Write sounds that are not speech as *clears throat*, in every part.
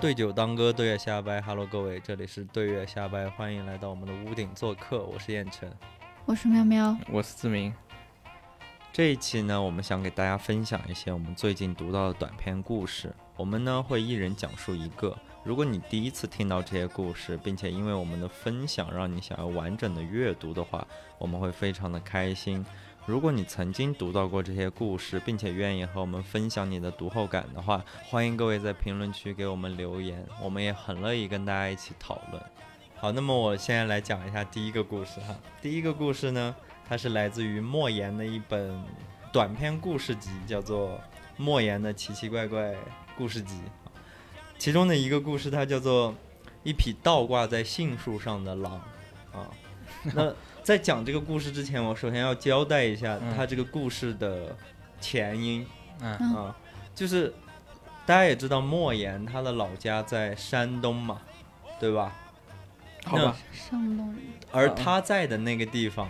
对酒当歌，对月下拜。Hello，各位，这里是对月下拜，欢迎来到我们的屋顶做客。我是燕晨，我是喵喵，我是志明。这一期呢，我们想给大家分享一些我们最近读到的短篇故事。我们呢会一人讲述一个。如果你第一次听到这些故事，并且因为我们的分享让你想要完整的阅读的话，我们会非常的开心。如果你曾经读到过这些故事，并且愿意和我们分享你的读后感的话，欢迎各位在评论区给我们留言，我们也很乐意跟大家一起讨论。好，那么我现在来讲一下第一个故事哈。第一个故事呢。它是来自于莫言的一本短篇故事集，叫做《莫言的奇奇怪怪故事集》。其中的一个故事，它叫做《一匹倒挂在杏树上的狼》啊。那在讲这个故事之前，我首先要交代一下他这个故事的前因。啊，就是大家也知道莫言他的老家在山东嘛，对吧？好吧，山东。而他在的那个地方。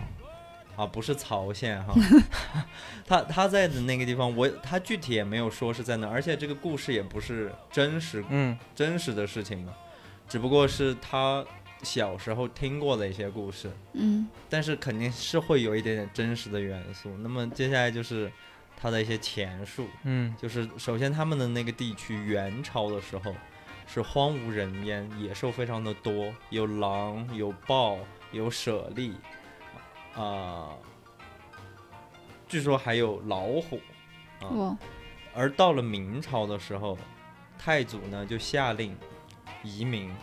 啊，不是曹县哈，*laughs* 他他在的那个地方，我他具体也没有说是在哪，而且这个故事也不是真实，嗯，真实的事情嘛，只不过是他小时候听过的一些故事，嗯，但是肯定是会有一点点真实的元素。那么接下来就是他的一些前述，嗯，就是首先他们的那个地区元朝的时候是荒无人烟，野兽非常的多，有狼，有豹，有舍利。啊，据说还有老虎，啊，而到了明朝的时候，太祖呢就下令移民，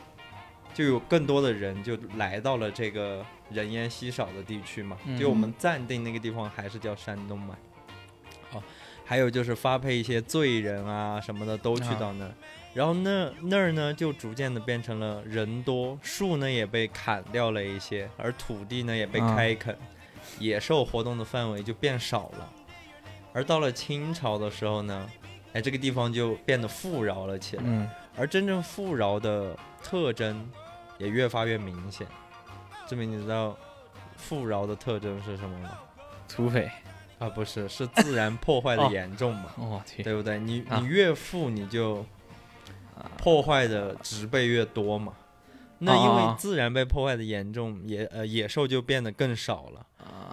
就有更多的人就来到了这个人烟稀少的地区嘛，就我们暂定那个地方还是叫山东嘛。好，还有就是发配一些罪人啊什么的都去到那儿。然后那那儿呢，就逐渐的变成了人多，树呢也被砍掉了一些，而土地呢也被开垦，野兽活动的范围就变少了。而到了清朝的时候呢，哎，这个地方就变得富饶了起来。嗯。而真正富饶的特征也越发越明显。志明，你知道富饶的特征是什么吗？土匪啊，不是，是自然破坏的严重嘛？对不对？你你越富，你就。破坏的植被越多嘛，那因为自然被破坏的严重，野呃野兽就变得更少了。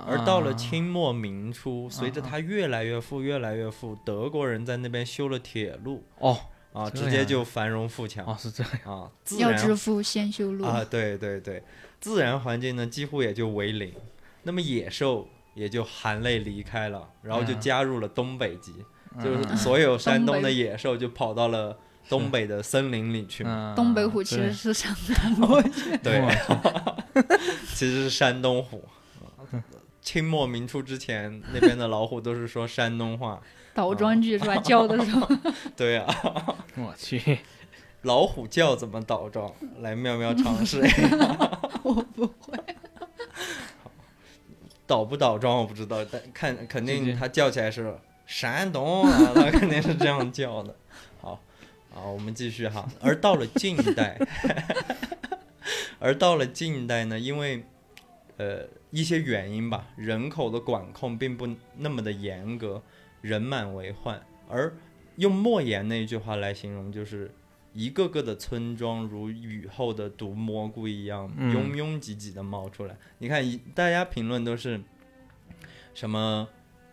而到了清末明初，随着它越来越富，越来越富，德国人在那边修了铁路。哦，啊，直接就繁荣富强。哦，是这样啊。要致富先修路啊，对对对，自然环境呢几乎也就为零，那么野兽也就含泪离开了，然后就加入了东北籍，就是所有山东的野兽就跑到了。东北的森林里去嗯？东北虎 *laughs* *laughs* 其实是山东虎，对，其实是山东虎。清末明初之前，那边的老虎都是说山东话，倒装句是吧？叫的时候，*laughs* 对啊。*laughs* 我去，老虎叫怎么倒装？来，妙妙尝试。*laughs* 我不会。倒不倒装我不知道，但看肯定它叫起来是山东啊，它肯定是这样叫的。好，我们继续哈。而到了近代，而到了近代呢，因为呃一些原因吧，人口的管控并不那么的严格，人满为患。而用莫言那一句话来形容，就是一个个的村庄如雨后的毒蘑菇一样，拥拥挤挤的冒出来。你看，大家评论都是什么？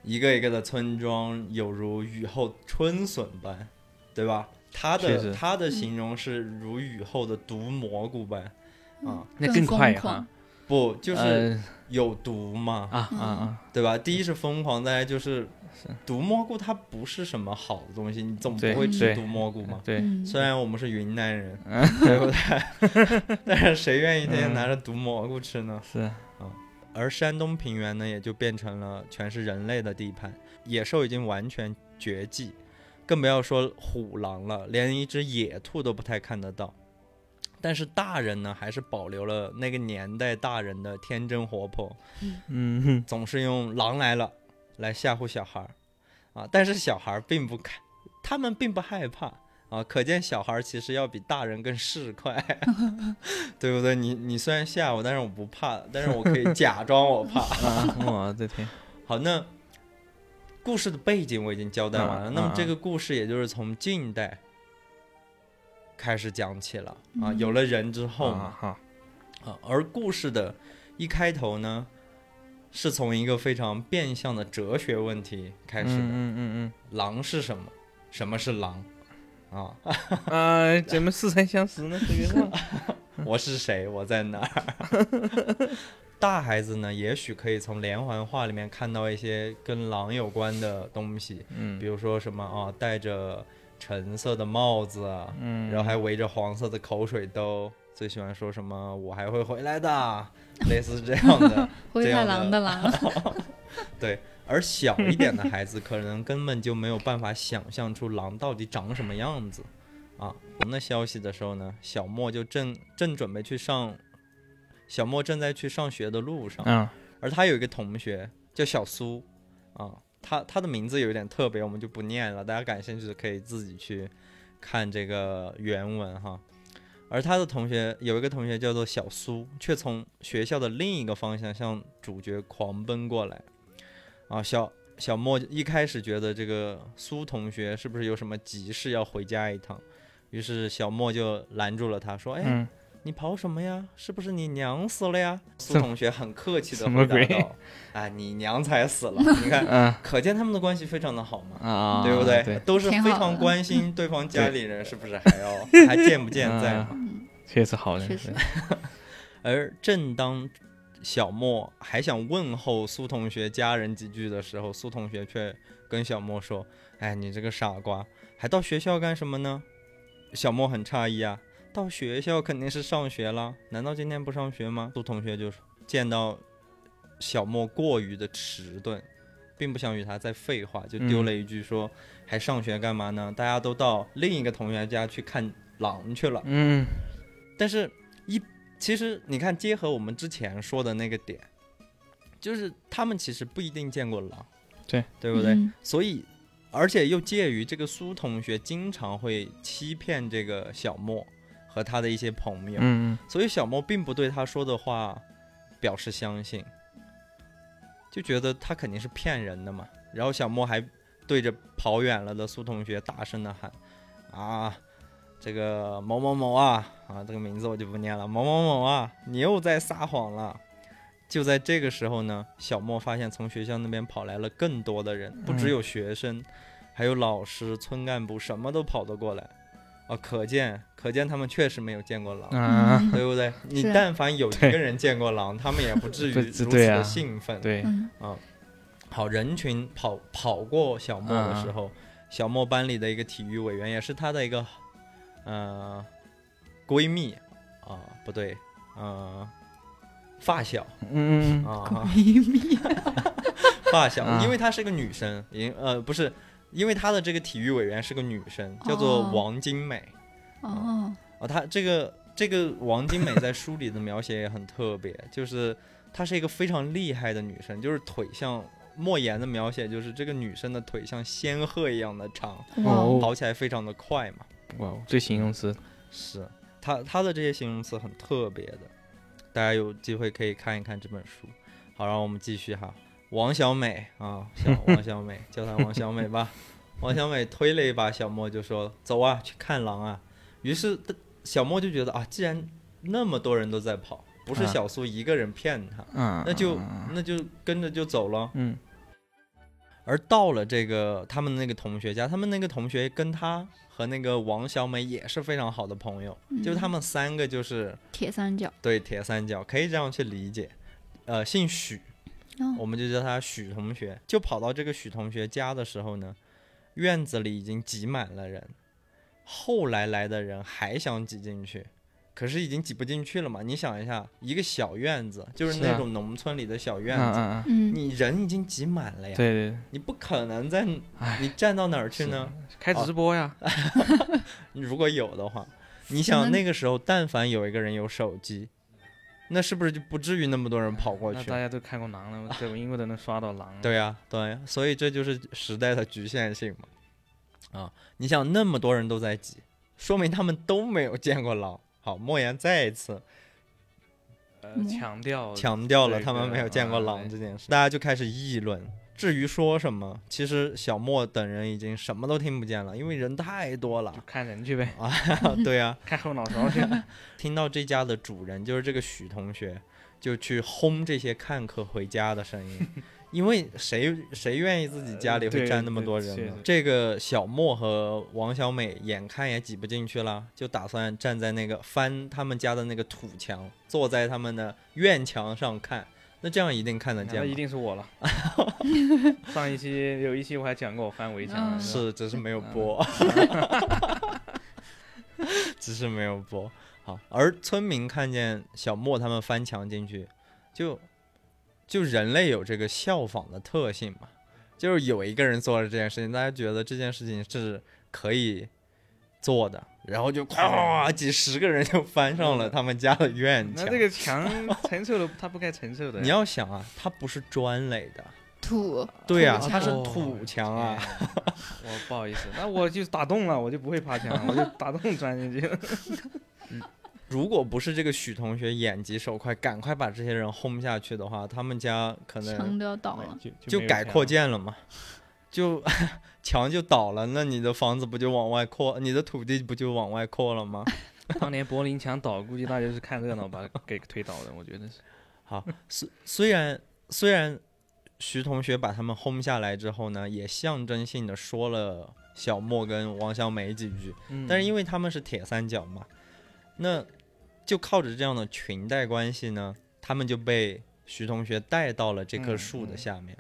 一个一个的村庄有如雨后春笋般，对吧？他的他的形容是如雨后的毒蘑菇般，啊，那更快哈，不就是有毒嘛，啊啊啊，对吧？第一是疯狂，再来就是毒蘑菇，它不是什么好的东西，你总不会吃毒蘑菇嘛。对，虽然我们是云南人，*laughs* 对不对？*laughs* 但是谁愿意天天拿着毒蘑菇吃呢？是啊，而山东平原呢，也就变成了全是人类的地盘，野兽已经完全绝迹。更不要说虎狼了，连一只野兔都不太看得到。但是大人呢，还是保留了那个年代大人的天真活泼，嗯，总是用狼来了来吓唬小孩儿啊。但是小孩并不看，他们并不害怕啊。可见小孩其实要比大人更市侩，*laughs* 对不对？你你虽然吓我，但是我不怕，但是我可以假装我怕。*laughs* 我的天，*laughs* 好那。故事的背景我已经交代完了，嗯那么这嗯个故事也就是从近代开始讲起了啊，嗯有了人之后嘛啊，好，啊，而故事的一开头呢，是从一个非常变相的哲学问题开始的。嗯嗯嗯狼是什么？什么是狼？啊，*laughs* 啊，怎么似曾相识呢？这个是我是谁？我在哪儿？*laughs* 大孩子呢，也许可以从连环画里面看到一些跟狼有关的东西，嗯比嗯如说什么啊，戴着橙色的帽子啊，嗯，然后还围着黄色的口水兜，最喜欢说什么“我还会回来的”，类似这样的。*laughs* 灰太狼的狼，*laughs* 对，而小一点的孩子可能根本就没有办法想象出狼到底长什么样子啊。我们的消息的时候呢，小莫就正正准备去上，小莫正在去上学的路上，嗯而他有一个同学叫小苏啊，他他的名字有点特别，我们就不念了，大家感兴趣的可以自己去看这个原文哈。而他的同学有一个同学叫做小苏，却从学校的另一个方向向主角狂奔过来。啊，小小莫一开始觉得这个苏同学是不是有什么急事要回家一趟，于是小莫就拦住了他，说：“哎，嗯你跑什么呀？是不是你娘死了呀？”苏同学很客气的回答道：“啊，你娘才死了！*laughs* 你看，啊可见他们的关系非常的好嘛。”啊，对不对？对，都是非常关心 *laughs* 对方家里人是不是还要还健不健在嘛。确实好的，确 *laughs* 实而正当小莫还想问候苏同学家人几句的时候，苏同学却跟小莫说：“哎，你这个傻瓜，还到学校干什么呢？”小莫很诧异啊，到学校肯定是上学了，难道今天不上学吗？苏同学就见到小莫过于的迟钝，并不想与他再废话，就丢了一句说：“还上学干嘛呢？大家都到另一个同学家去看狼去了。”嗯但是一其实你看，结合我们之前说的那个点，就是他们其实不一定见过狼，对对不对？嗯所以，而且又介于这个苏同学经常会欺骗这个小莫和他的一些朋友，嗯所以小莫并不对他说的话表示相信，就觉得他肯定是骗人的嘛。然后小莫还对着跑远了的苏同学大声的喊：“啊，这个某某某啊啊，这个名字我就不念了，某某某啊，你又在撒谎了。”就在这个时候呢，小莫发现从学校那边跑来了更多的人，不只有学生，还有老师、村干部，什么都跑得过来。啊，可见可见他们确实没有见过狼。对不对？你但凡有一个人见过狼，他们也不至于如此对啊的兴奋。对，嗯好，人群跑跑过小莫的嗯时候，小莫班里的一个体育委员，也是他的一个呃闺蜜啊、不对，呃发小。嗯嗯啊、闺蜜，发小，啊。因为她是个女生，因呃不是，因为她的这个体育委员是个女生，叫做哦。王金美。哦，哦，她这个这个王金美在书里的描写也很特别，就是她是一个非常厉害的女生，就是腿像莫言的描写，就是这个女生的腿像仙鹤一样的长，哦。跑起来非常的快嘛。哇，这形容词，是他他的这些形容词很特别的，大家有机会可以看一看这本书。好，让我们继续哈，王小美啊，小 *laughs* 王小美，叫她王小美吧。王小美推了一把小莫，就说：“走啊，去看狼啊。”于是小莫就觉得啊，既然那么多人都在跑，不是啊小苏一个人骗他，嗯，那就嗯那就跟着就走了。嗯而到了这个他们那个同学家，他们那个同学跟他和那个王小美也是非常好的朋友，就他们三个就是铁三角，对铁三角，可以这样去理解。呃，姓许，哦我们就叫他许同学。就跑到这个许同学家的时候呢，院子里已经挤满了人，后来来的人还想挤进去，可是已经挤不进去了嘛。你想一下，一个小院子，就是那种农村里的小院子，你人已经挤满了呀，对对，你不可能在你站到哪儿去呢？开直播呀，*laughs* 如果有的话，你想那个时候，但凡有一个人有手机，那是不是就不至于那么多人跑过去大？家都看过狼了，在 *laughs* 英国都能刷到狼，对呀、对呀、所以这就是时代的局限性嘛。啊，你想那么多人都在挤，说明他们都没有见过狼。好，莫言再一次强调强调了他们没有见过狼这件事，大家就开始议论，至于说什么，其实小莫等人已经什么都听不见了，因为人太多了。看人去呗，*laughs* 啊对呀、看后脑勺去。*laughs* 听到这家的主人就是这个许同学，就去轰这些看客回家的声音，因为谁谁愿意自己家里会站那么多人？这个小莫和王小美眼看也挤不进去了，就打算站在那个翻他们家的那个土墙，坐在他们的院墙上看。那这样一定看得见那一？定是我了。*laughs* 上一期有一期我还讲过我翻围墙，嗯是，只是没有播，*laughs* 只是没有播。好，而村民看见小莫他们翻墙进去，就就人类有这个效仿的特性嘛，就是有一个人做了这件事情，大家觉得这件事情是可以做的，然后就咵几十个人就翻上了他们家的院墙。那这个 *laughs* 墙承受了他不该承受的。你要想啊，它不是砖垒的，土，对呀、土它是土墙啊。天我不好意思，那我就打洞了，我就不会爬墙，我就打洞钻进去了。*laughs* 如果不是这个许同学眼疾手快，赶快把这些人轰下去的话，他们家可能墙都要倒了。就改扩建了嘛，就 *laughs* 墙就倒了，那你的房子不就往外扩，你的土地不就往外扩了吗？*laughs* 当年柏林墙倒，估计大家是看热闹把给推倒的，我觉得是。*laughs* 好，虽虽然虽然徐同学把他们轰下来之后呢，也象征性的说了小莫跟王小美几句，嗯但是因为他们是铁三角嘛，那就靠着这样的裙带关系呢，他们就被徐同学带到了这棵嗯树的嗯下面。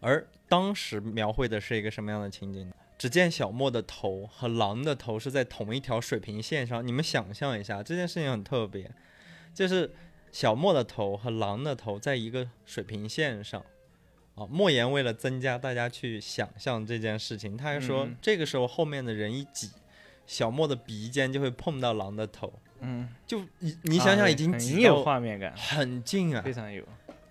而当时描绘的是一个什么样的情景呢？只见小莫的头和狼的头是在同一条水平线上，你们想象一下，这件事情很特别，就是小莫的头和狼的头在一个水平线上。啊，莫言为了增加大家去想象这件事情，他还说，嗯这个时候后面的人一挤，小莫的鼻尖就会碰到狼的头，嗯，就你你想想，已经很有画面感，很近啊非，常有。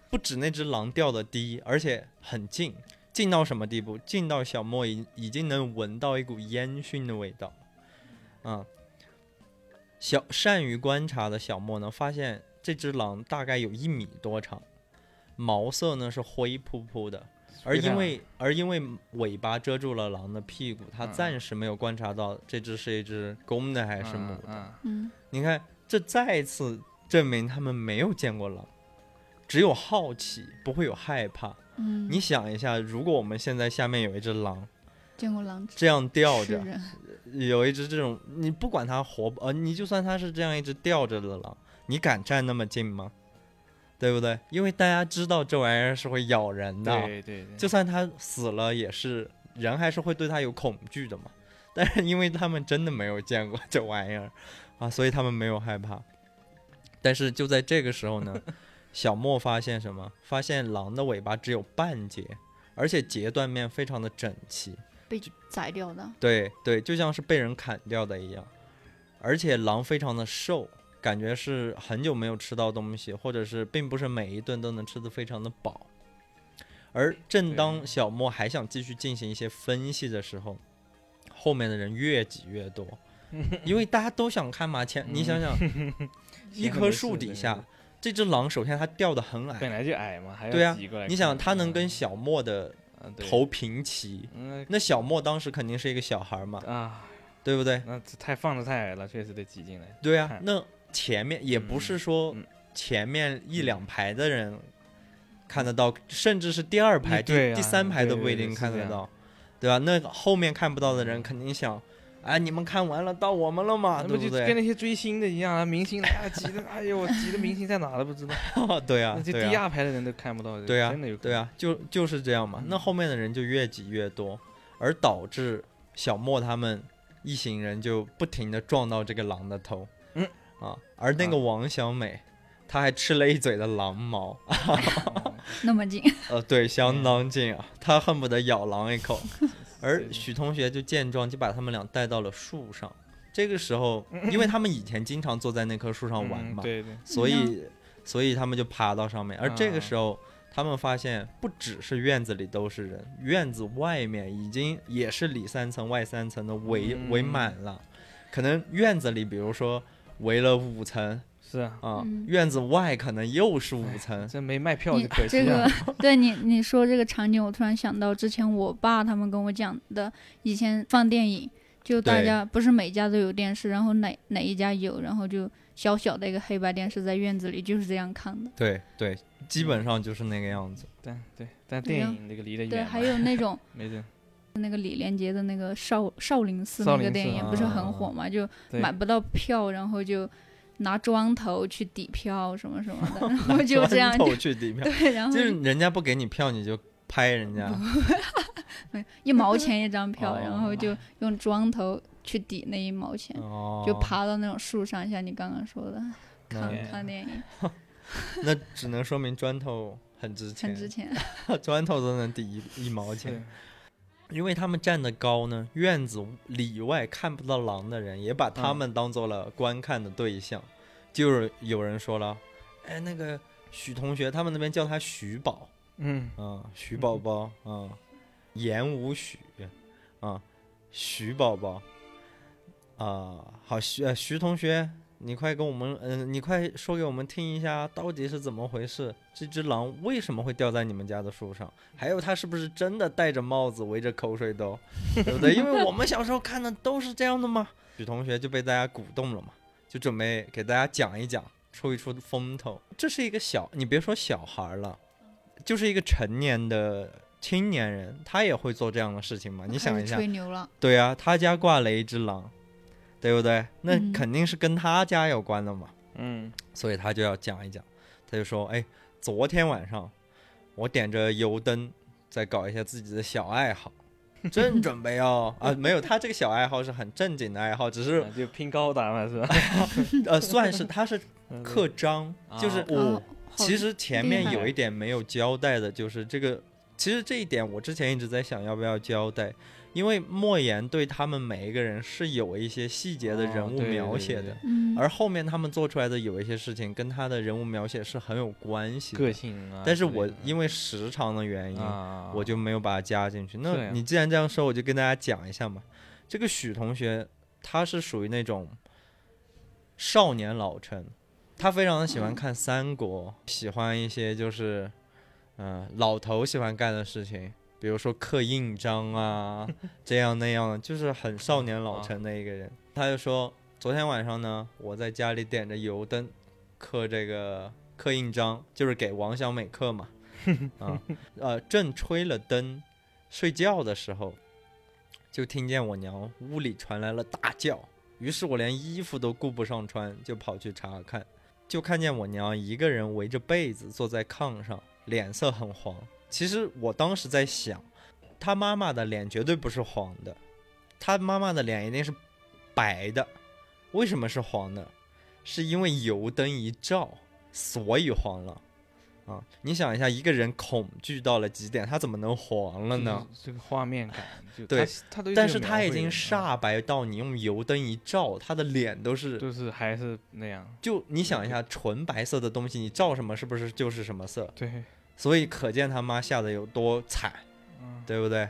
不止那只狼掉的低，而且很近，近到什么地步？近到小莫已已经能闻到一股烟熏的味道。嗯，小善于观察的小莫呢，发现这只狼大概有一米多长，毛色呢是灰扑扑的，而因为而因为尾巴遮住了狼的屁股，它嗯暂时没有观察到这只是一只公的还是母的。嗯嗯，你看，这再次证明他们没有见过狼，只有好奇，不会有害怕。嗯，你想一下，如果我们现在下面有一只狼见过狼这样吊着，有一只这种，你不管它活不，呃，你就算它是这样一只吊着的狼，你敢站那么近吗？对不对？因为大家知道这玩意儿是会咬人的，对对对，就算它死了，也是人还是会对它有恐惧的嘛。但是因为他们真的没有见过这玩意儿啊，所以他们没有害怕。但是就在这个时候呢，小莫发现什么？发现狼的尾巴只有半截，而且截断面非常的整齐。被宰掉的。对对，就像是被人砍掉的一样。而且狼非常的瘦，感觉是很久没有吃到东西，或者是并不是每一顿都能吃得非常的饱。而正当小莫还想继续进行一些分析的时候，后面的人越挤越多，*laughs* 因为大家都想看嘛。前你想想，*laughs* 一棵树底下，这只狼首先它掉的很矮，本来就矮嘛，还对啊要挤过来看。你想它能跟嗯小莫的头平齐，嗯那小莫当时肯定是一个小孩嘛，啊，对不对？那太放的太矮了，确实得挤进来。对啊，那前面也不是说前面一两排的人看得到，甚至是第二排、第、啊第三排都不一定看得到，对吧？那后面看不到的人嗯肯定想，哎，你们看完了，到我们了嘛，那对不就跟那些追星的一样啊，明星啊挤的，*laughs* 哎呦，我挤的明星在哪都不知道，*laughs* 对啊那，这对啊，第二排的人都看不到，对啊真的有对，啊，就就是这样嘛。那嗯后面的人就越挤越多，而导致小莫他们一行人就不停的撞到这个狼的头，嗯啊，而那个啊王小美，她还吃了一嘴的狼毛。哦 *laughs* 那么近，呃，对，相当近啊，她恨不得咬狼一口。*laughs* 而许同学就见状，就把他们俩带到了树上。这个时候，因为他们以前经常坐在那棵树上玩嘛，嗯对对，所以所以他们就爬到上面。而这个啊时候，他们发现不只是院子里都是人，院子外面已经也是里三层外三层的围围嗯满了。可能院子里，比如说围了五层，是啊，啊，嗯院子外可能又是五层，这没卖票就可惜这。个对你你说这个场景，我突然想到之前我爸他们跟我讲的，以前放电影，就大家不是每家都有电视，然后哪哪一家有，然后就小小的一个黑白电视在院子里，就是这样看的。对对，基本上就是那个样子。对对，但电影那个离得，远对，还有那种 *laughs* 没人。那个李连杰的那个少少林寺那个电影不是啊很火嘛，就买不到票，然后就拿砖头去抵票什么什么的，*laughs* 然后就这样就去抵票，*laughs* 对，然后就是人家不给你票，你就拍人家。没 *laughs* 一毛钱一张票，哦然后就用砖头去抵那一毛钱，哦，就爬到那种树上，像你刚刚说的，看看电影。那只能说明砖头很值钱。很钱，值钱。砖头都能抵一一毛钱。因为他们站得高呢，院子里外看不到狼的人也把他嗯。们当做了观看的对象。就是有人说了，哎，那个许同学，他们那边叫他许宝，嗯，啊，徐宝宝，啊，言无许，啊，徐宝宝，啊，好，徐呃徐同学，你快跟我们，嗯、你快说给我们听一下，到底是怎么回事？这只狼为什么会掉在你们家的树上？还有，它是不是真的戴着帽子，围着口水兜，对不对？因为我们小时候看的都是这样的嘛。许同学就被大家鼓动了嘛，就准备给大家讲一讲，出一出风头。这是一个小，你别说小孩儿了，就是一个成年的青年人，他也会做这样的事情嘛？你想一下，吹牛了，对啊，他家挂了一只狼，对不对？那嗯肯定是跟他家有关的嘛，嗯，所以他就要讲一讲。他就说：“哎，昨天晚上我点着油灯，在搞一下自己的小爱好，*laughs* 正准备要啊，*laughs* 没有，他这个小爱好是很正经的爱好，只是啊就拼高达嘛，是吧？*laughs* 呃，算是他是嗯刻章，就是啊我、哦其实前面有一点没有交代的，就是这个。其实这一点我之前一直在想要不要交代，因为莫言对他们每一个人是有一些细节的哦人物描写的，而后面他们做出来的有一些事情跟他的人物描写是很有关系个的。性啊。但是我因为时长的原因，啊，我就没有把它加进去。这那你既然这样说，我就跟大家讲一下嘛。这个许同学，他是属于那种少年老成，他非常的喜欢看三国，喜欢一些就是，嗯、老头喜欢干的事情，比如说刻印章啊，*laughs* 这样那样的，就是很少年老成的一个人。他就说，昨天晚上呢，我在家里点着油灯，刻这个刻印章，就是给王小美刻嘛。*laughs* 啊，呃，正吹了灯，睡觉的时候，就听见我娘屋里传来了大叫，于是我连衣服都顾不上穿，就跑去查看，就看见我娘一个人围着被子坐在炕上，脸色很黄。其实我当时在想，他妈妈的脸绝对不是黄的，他妈妈的脸一定是白的。为什么是黄的？是因为油灯一照，所以黄了。啊，你想一下，一个人恐惧到了极点，他怎么能黄了呢？这个画面感，就 *laughs* 对他他都但是他已经煞白到你用油灯一照，他的脸都是，就是还是那样，就你想一下，纯白色的东西，你照什么是不是就是什么色？对，所以可见他妈吓得有多惨，嗯，对不对？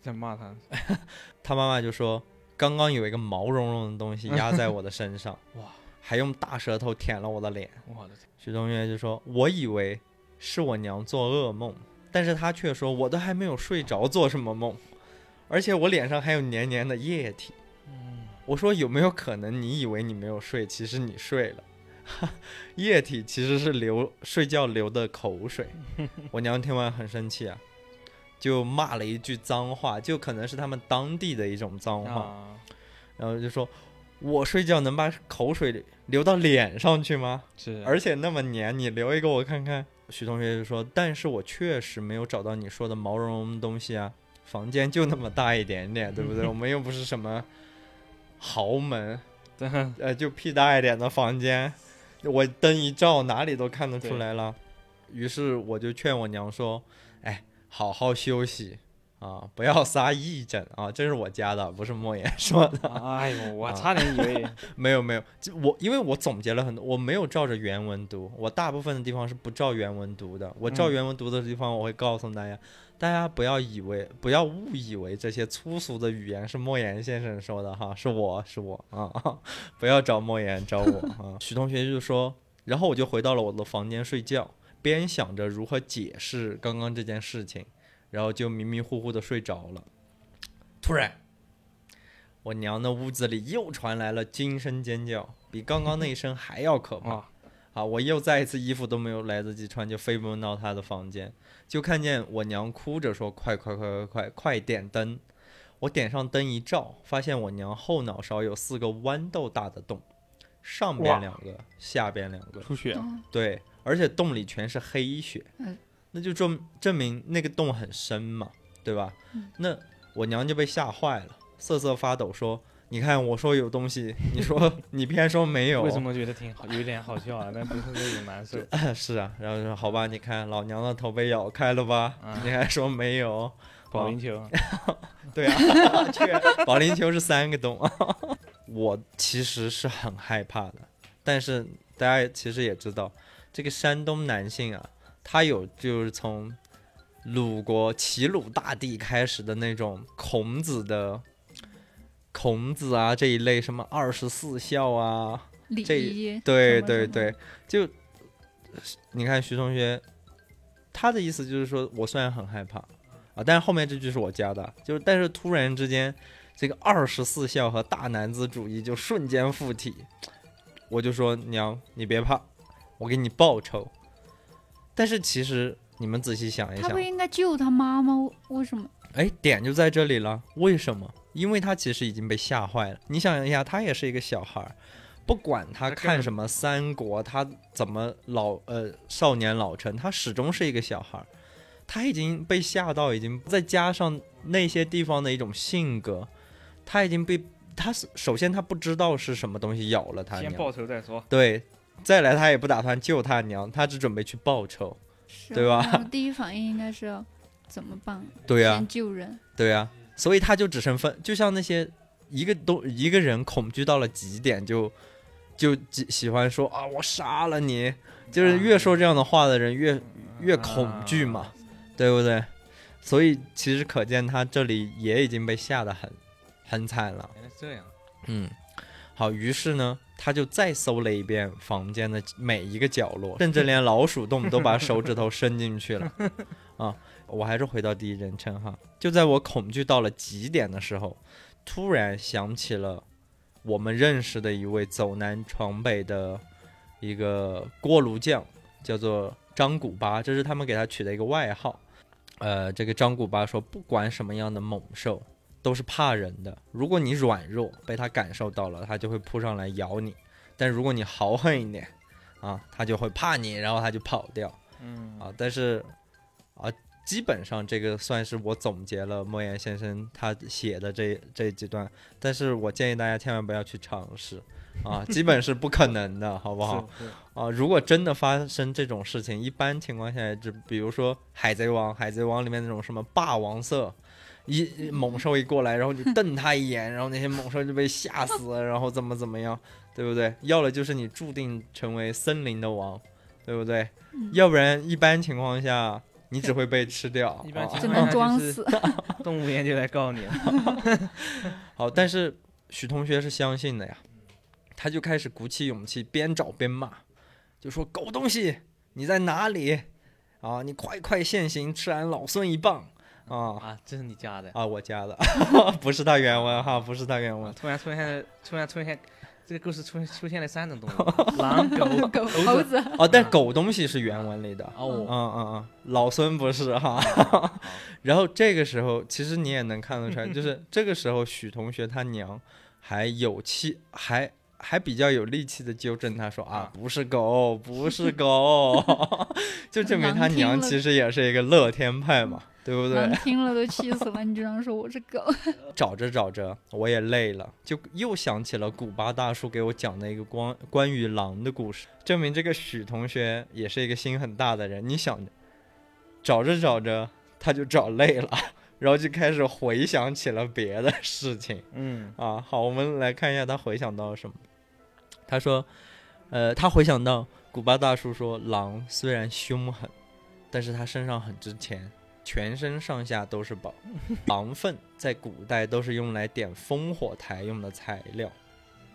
在骂他，*laughs* 他妈妈就说，刚刚有一个毛茸茸的东西压在我的身上，*laughs* 哇，还用大舌头舔了我的脸。我的天，许同学就说：“我以为是我娘做噩梦，但是她却说我都还没有睡着，做什么梦？而且我脸上还有黏黏的液体。嗯，我说有没有可能你以为你没有睡，其实你睡了？*laughs* 液体其实是流睡觉流的口水。*laughs* 我娘听完很生气啊，就骂了一句脏话，就可能是他们当地的一种脏话。啊，然后就说：“我睡觉能把口水流到脸上去吗？是，而且那么黏，你留一个我看看。”许同学就说：“但是我确实没有找到你说的毛茸茸的东西啊，房间就那么大一点点，对不对？*laughs* 我们又不是什么豪门，呃，就屁大一点的房间，我灯一照，哪里都看得出来了。于是我就劝我娘说：‘哎，好好休息啊，不要撒癔症啊，这是我加的，不是莫言说的。哎呦，我差点以为 *laughs* 没有没有，就我因为我总结了很多，我没有照着原文读，我大部分的地方是不照原文读的。我照嗯原文读的地方，我会告诉大家，大家不要以为不要误以为这些粗俗的语言是莫言先生说的哈，是我是我啊，*laughs* 不要找莫言找我啊。*laughs* 许同学就说，然后我就回到了我的房间睡觉，边想着如何解释刚刚这件事情，然后就迷迷糊糊的睡着了。突然，我娘的屋子里又传来了惊声尖叫，比刚刚那一声还要可怕。啊，啊！我又再一次衣服都没有来得及穿，就飞奔到她的房间，就看见我娘哭着说：“快快快快快快点灯！”我点上灯一照，发现我娘后脑勺有四个豌豆大的洞，上边两个，下边两个。出血对，而且洞里全是黑血，嗯那就证证明那个洞很深嘛，对吧？那我娘就被吓坏了，瑟瑟发抖说：“你看，我说有东西，你说你偏说没有。”为什么觉得挺好，有点好笑啊？但不是有点难受。*laughs* 是啊，然后说好吧，你看老娘的头被咬开了吧？啊你还说没有？保龄球，*laughs* 对啊，这个保龄球是三个洞。*laughs* 我其实是很害怕的，但是大家其实也知道，这个山东男性啊，他有就是从鲁国齐鲁大地开始的那种孔子的孔子啊这一类什么二十四孝啊，这仪，对对对，就你看徐同学，他的意思就是说我虽然很害怕啊，但是后面这句是我加的，就是但是突然之间，这个二十四孝和大男子主义就瞬间附体，我就说娘你别怕，我给你报仇。但是其实你们仔细想一想他不，应该救他妈吗？为什么？哎，点就在这里了。为什么？因为他其实已经被吓坏了。你想一下，他也是一个小孩儿，不管他看什么三国，他怎么老呃少年老成，他始终是一个小孩儿。他已经被吓到，已经再加上那些地方的一种性格，他已经被他首先他不知道是什么东西咬了他，先报仇再说。对，再来他也不打算救他娘，他只准备去报仇。是对吧第一反应应该是怎么办？对呀、先救人。对啊，所以他就只剩分，就像那些一个都一个人恐惧到了极点，就就喜喜欢说啊，我杀了你，就是越说这样的话的人越越恐惧嘛，对不对？所以其实可见他这里也已经被吓得很很惨了。原来是这样，嗯，好，于是呢，他就再搜了一遍房间的每一个角落，*laughs* 甚至连老鼠洞都把手指头伸进去了。*laughs* 啊，我还是回到第一人称哈。就在我恐惧到了极点的时候，突然想起了我们认识的一位走南闯北的一个锅炉匠，叫做张古巴，这是他们给他取的一个外号。呃，这个张古巴说，不管什么样的猛兽，都是怕人的。如果你软弱，被他感受到了，他就会扑上来咬你；但如果你豪横一点，啊，他就会怕你，然后他就跑掉嗯啊。但是啊，基本上这个算是我总结了莫言先生他写的这这几段，但是我建议大家千万不要去尝试啊，*laughs* 基本是不可能的，好不好？啊，如果真的发生这种事情，一般情况下，就比如说《海贼王》，《海贼王》里面那种什么霸王色，一一猛兽一过来，然后你瞪他一眼，然后那些猛兽就被吓死了，然后怎么怎么样，对不对？要了就是你注定成为森林的王，对不对？嗯要不然一般情况下你只会被吃掉。*laughs* 一般啊只情况能装就是死。*laughs* 动物园就来告你了。*laughs* 好，但是许同学是相信的呀，他就开始鼓起勇气，边找边骂，就说：“狗东西，你在哪里？啊，你快快现形，吃俺老孙一棒！”啊啊，这是你加的。啊，我加的，*laughs* 不是他原文哈，不是他原啊文。突然出现了，突然出现，这个故事出出现了三种动物：狼、狗、狗猴猴子。哦，但狗东西是原文里的。嗯哦，嗯嗯嗯，老孙不是哈。*laughs* 好然后这个时候，其实你也能看得出来，就是 *laughs* 这个时候许同学他娘还有气，还还比较有力气的纠正他说啊啊，不是狗，不是狗，就证明他娘其实也是一个乐天派嘛，对不狼对？听了都气死了，你居然说我是狗？*laughs* 找着找着，我也累了，就又想起了古巴大叔给我讲的一个关关于狼的故事，证明这个许同学也是一个心很大的人。你想，找着找着他就找累了，然后就开始回想起了别的事情。嗯啊，好，我们来看一下他回想到了什么。他说，呃，他回想到古巴大叔说，狼虽然凶狠，但是他身上很值钱，全身上下都是宝。*laughs* 狼粪在古代都是用来点烽火台用的材料。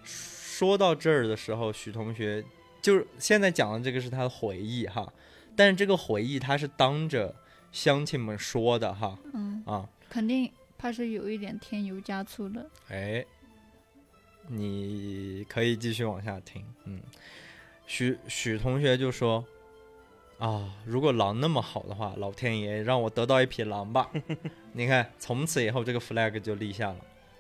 说到这儿的时候，许同学就是现在讲的这个是他的回忆哈，但是这个回忆他是当着乡亲们说的哈嗯，啊，肯定怕是有一点添油加醋的。哎，你可以继续往下听。嗯，许许同学就说：“啊，如果狼那么好的话，老天爷让我得到一匹狼吧。*laughs* 你看，从此以后这个 flag 就立下了，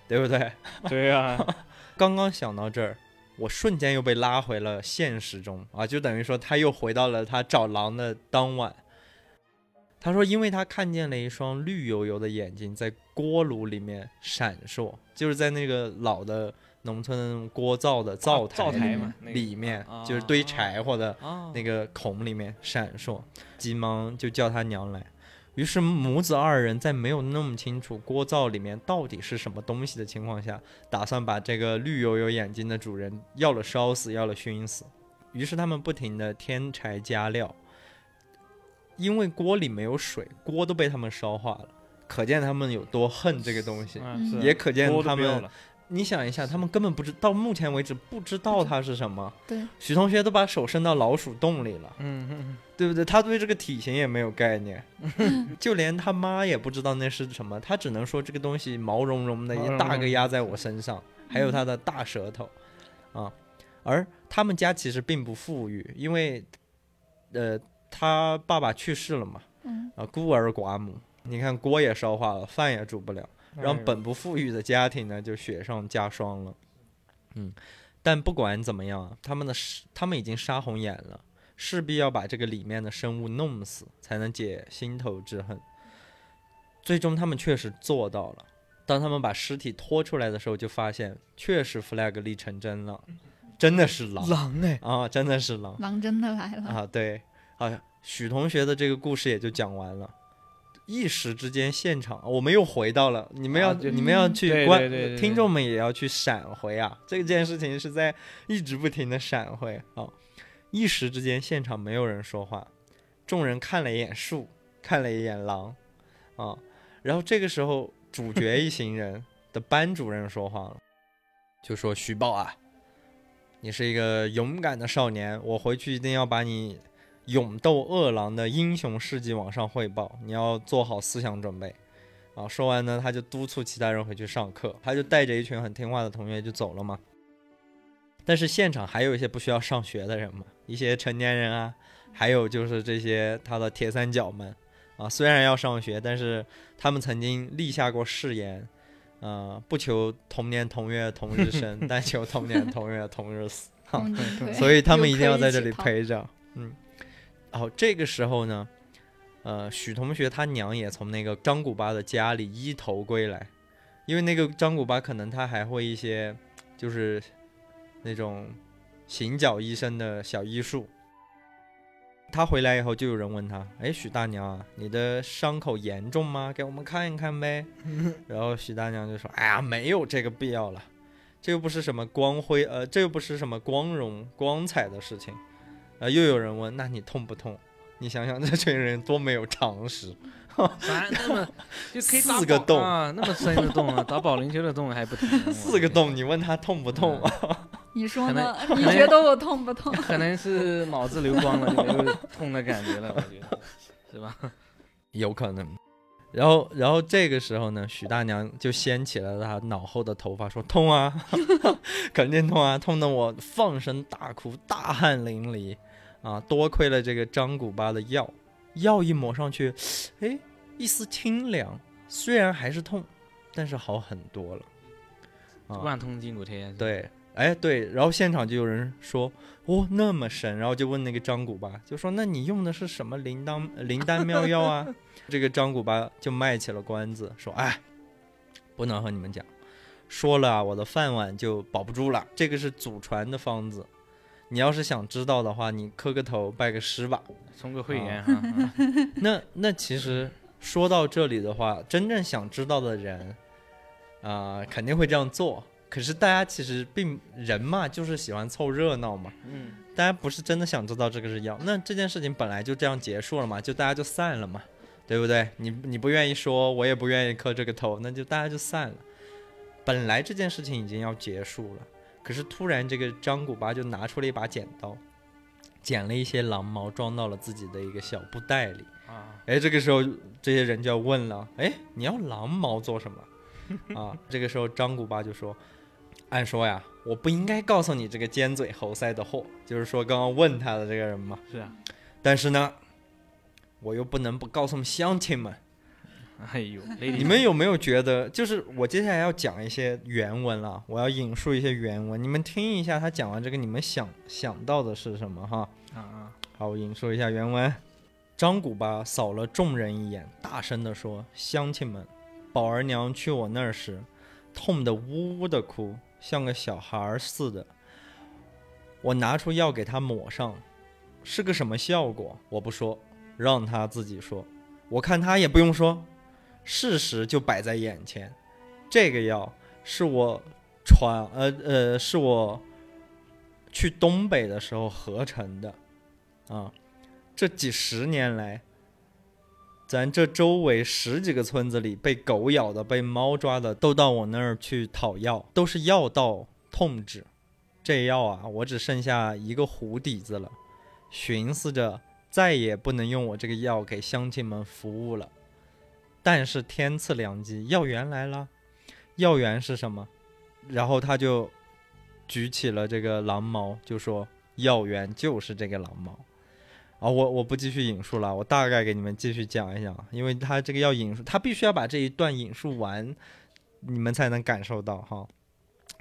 对不对？对呀、*laughs* 刚刚想到这儿，我瞬间又被拉回了现实中啊，就等于说他又回到了他找狼的当晚。他说，因为他看见了一双绿油油的眼睛在锅炉里面闪烁，就是在那个老的农村的那种锅灶的灶台灶台嗯嘛，里面，啊就是堆柴火的啊，那个孔里面闪烁，急忙就叫他娘来。于是母子二人在没有弄清楚锅灶里面到底是什么东西的情况下，打算把这个绿油油眼睛的主人要了烧死，要了熏死。于是他们不停的添柴加料，因为锅里没有水，锅都被他们烧化了，可见他们有多恨这个东西，也可见他们。你想一下，他们根本不知到目前为止不知道它是什么。对，许同学都把手伸到老鼠洞里了。嗯嗯对不对？他对这个体型也没有概念，*laughs* 就连他妈也不知道那是什么，他只能说这个东西毛茸茸的，一大个压在我身上，还有他的大舌头，啊，而他们家其实并不富裕，因为，呃，他爸爸去世了嘛，嗯啊，孤儿寡母，你看锅也烧化了，饭也煮不了。嗯，让本不富裕的家庭呢就雪上加霜了。嗯，但不管怎么样啊，他们的杀他们已经杀红眼了，势必要把这个里面的生物弄死，才能解心头之恨。最终他们确实做到了。当他们把尸体拖出来的时候，就发现确实 flag 立成真了，真的是狼狼哎，啊，真的是狼。狼真的来了。啊，对，好啊，许同学的这个故事也就讲完了。一时之间，现场我们又回到了，你们要、啊你们要去观，对对对听众们也要去闪回啊！这件事情是在一直不停的闪回啊。一时之间，现场没有人说话，众人看了一眼树，看了一眼狼，啊，然后这个时候，主角一行人的班主任说话了，就说：“徐豹啊，你是一个勇敢的少年，我回去一定要把你勇斗恶狼的英雄事迹往上汇报，你要做好思想准备。”啊，说完呢，他就督促其他人回去上课，他就带着一群很听话的同学就走了嘛。但是现场还有一些不需要上学的人嘛，一些成年人啊，还有就是这些他的铁三角们啊，虽然要上学，但是他们曾经立下过誓言，呃，不求同年同月同日生，*laughs* 但求同年同月同日死。所以他们一定要在这里陪着。嗯，好，这个时候呢，呃，许同学他娘也从那个张古巴的家里一头归来，因为那个张古巴可能他还会一些就是那种行脚医生的小医术。他回来以后，就有人问他：“哎，许大娘啊，你的伤口严重吗？给我们看一看呗。*laughs* ”然后许大娘就说：“哎呀，没有这个必要了。”这又不是什么光辉，呃，这又不是什么光荣光彩的事情，呃，又有人问，那你痛不痛？你想想，*laughs* 这群人多没有常识，啥那么 *laughs* 就可以打四个洞啊，那么深的洞啊，打保龄球的洞还不疼，*laughs* 四个洞，你问他痛不痛啊？你说呢？你觉得我痛不痛？可能是脑子流光了，就没有痛的感觉了，我觉得是吧？有可能。然后，然后这个时候呢，许大娘就掀起了她脑后的头发，说：“痛啊，肯定痛啊，痛得我放声大哭，大汗淋漓啊！多亏了这个张古巴的药，药一抹上去，哎，一丝清凉，虽然还是痛，但是好很多了。啊，万通筋骨贴，对，哎对，然后现场就有人说，哦那么神，然后就问那个张古巴，就说那你用的是什么灵丹灵丹妙药啊？*laughs* 这个张古巴就卖起了关子，说哎，不能和你们讲，说了啊，我的饭碗就保不住了。这个是祖传的方子，你要是想知道的话，你磕个头拜个师吧。充个会员哈。啊 *laughs* *laughs* 那那其实说到这里的话，真正想知道的人，啊、肯定会这样做。可是大家其实并人嘛，就是喜欢凑热闹嘛。嗯，大家不是真的想知道这个是药，那这件事情本来就这样结束了嘛，就大家就散了嘛，对不对？你你不愿意说，我也不愿意磕这个头，那就大家就散了。本来这件事情已经要结束了，可是突然这个张古巴就拿出了一把剪刀，剪了一些狼毛装到了自己的一个小布袋里。啊，哎，这个时候这些人就要问了，哎，你要狼毛做什么？*laughs* 啊，这个时候张古巴就说，按说呀，我不应该告诉你这个尖嘴猴腮的货，就是说刚刚问他的这个人嘛。是啊，但是呢，我又不能不告诉乡亲们，哎呦，*laughs* 你们有没有觉得，就是我接下来要讲一些原文了，我要引述一些原文，你们听一下他讲完这个，你们想想到的是什么哈？啊啊，好，我引述一下原文。张古巴扫了众人一眼，大声地说：“乡亲们，宝儿娘去我那儿时，痛得呜呜的哭，像个小孩儿似的。我拿出药给他抹上，是个什么效果？我不说，让他自己说。我看他也不用说，事实就摆在眼前。这个药是我传，呃呃，是我去东北的时候合成的，啊。”这几十年来，咱这周围十几个村子里被狗咬的、被猫抓的，都到我那儿去讨药，都是药到痛止。这药啊，我只剩下一个糊底子了，寻思着再也不能用我这个药给乡亲们服务了。但是天赐良机，药源来了。药源是什么？然后他就举起了这个狼毛，就说药源就是这个狼毛。啊，我我不继续引述了，我大概给你们继续讲一讲，因为他这个要引述，他必须要把这一段引述完，你们才能感受到哈。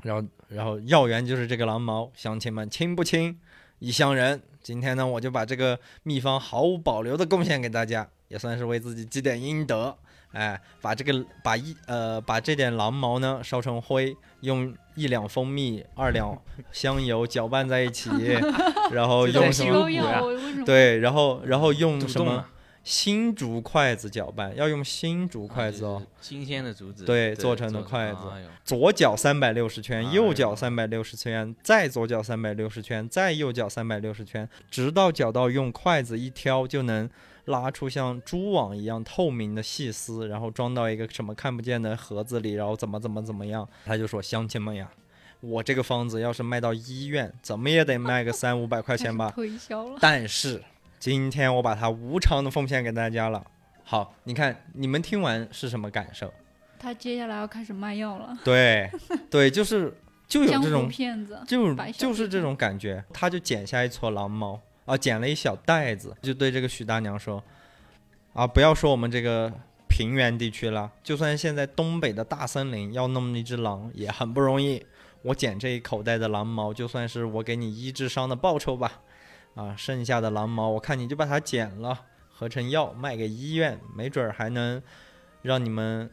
然后，然后药源就是这个狼毛，乡亲们亲不亲？异乡人，今天呢，我就把这个秘方毫无保留的贡献给大家，也算是为自己积点阴德。哎，把这个把一呃把这点狼毛呢烧成灰，用一两蜂蜜、二两香油搅拌在一起，*laughs* 然后用什么？对，然后然后用什么新竹筷子搅拌，要用新竹筷子哦。，新鲜的竹子，对做成的筷子哎左脚三百六十圈，哎右脚三百六十圈，再左脚三百六十圈，再右脚三百六十圈，直到搅到用筷子一挑就能拉出像蛛网一样透明的细丝，然后装到一个什么看不见的盒子里，然后怎么怎么怎么样。他就说：“乡亲们呀，我这个方子要是卖到医院，怎么也得卖个三五百块钱吧。”推销了。但是今天我把它无偿的奉献给大家了。好，你看你们听完是什么感受？他接下来要开始卖药了，对，*laughs* 对，就是就有这种，骗子。就就是这种感觉。他就剪下一撮狼毛啊，捡了一小袋子，就对这个许大娘说：“啊，不要说我们这个平原地区了，就算现在东北的大森林要弄一只狼也很不容易。我捡这一口袋的狼毛，就算是我给你医治伤的报酬吧。啊，剩下的狼毛，我看你就把它剪了，合成药卖给医院，没准儿还能让你们，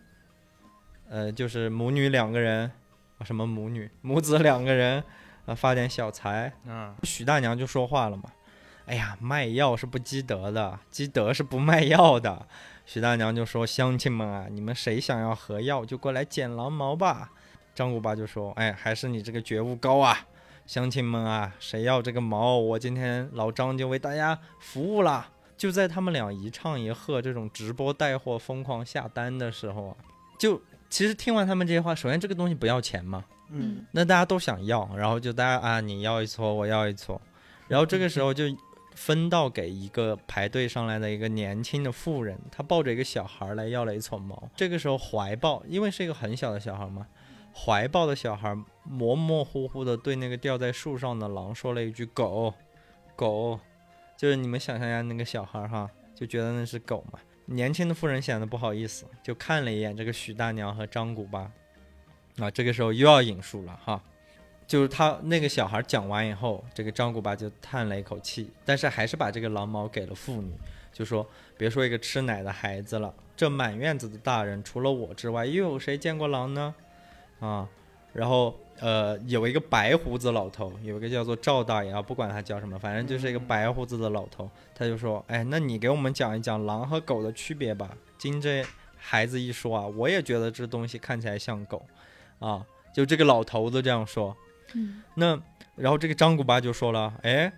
呃，就是母女两个人，啊，什么母女，母子两个人，啊，发点小财。嗯，许大娘就说话了嘛，哎呀，卖药是不积德的，积德是不卖药的。徐大娘就说：“乡亲们啊，你们谁想要合药，就过来捡狼毛吧。”张古巴就说：“哎，还是你这个觉悟高啊，乡亲们啊，谁要这个毛，我今天老张就为大家服务啦。”就在他们俩一唱一和，这种直播带货疯狂下单的时候啊，就其实听完他们这些话，首先这个东西不要钱嘛，嗯，那大家都想要，然后就大家啊，你要一撮，我要一撮，然后这个时候就分到给一个排队上来的一个年轻的妇人，她抱着一个小孩来要了一撮毛。这个时候怀抱，因为是一个很小的小孩嘛，怀抱的小孩模模糊糊的对那个吊在树上的狼说了一句“狗，狗”，就是你们想象一下那个小孩哈，就觉得那是狗嘛。年轻的妇人显得不好意思，就看了一眼这个许大娘和张古巴，啊，这个时候又要引述了哈，就是他那个小孩讲完以后，这个张古巴就叹了一口气，但是还是把这个狼毛给了妇女，就说别说一个吃奶的孩子了，这满院子的大人除了我之外，又有谁见过狼呢？啊，然后呃有一个白胡子老头，有一个叫做赵大爷啊，不管他叫什么，反正就是一个白胡子的老头，他就说，哎，那你给我们讲一讲狼和狗的区别吧。经这孩子一说啊，我也觉得这东西看起来像狗，啊，就这个老头子这样说。嗯那然后这个张古巴就说了，哎，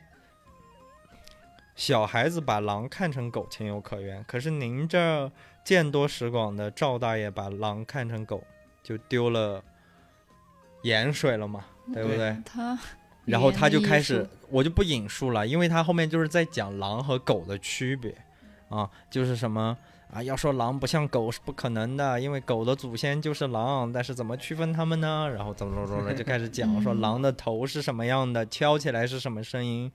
小孩子把狼看成狗情有可原，可是您这见多识广的赵大爷把狼看成狗，就丢了盐水了嘛，对不对？他然后他就开始我就不引述了，因为他后面就是在讲狼和狗的区别啊，就是什么啊，要说狼不像狗是不可能的，因为狗的祖先就是狼，但是怎么区分它们呢？然后怎么怎么怎么就开始讲说嗯狼的头是什么样的，敲起来是什么声音，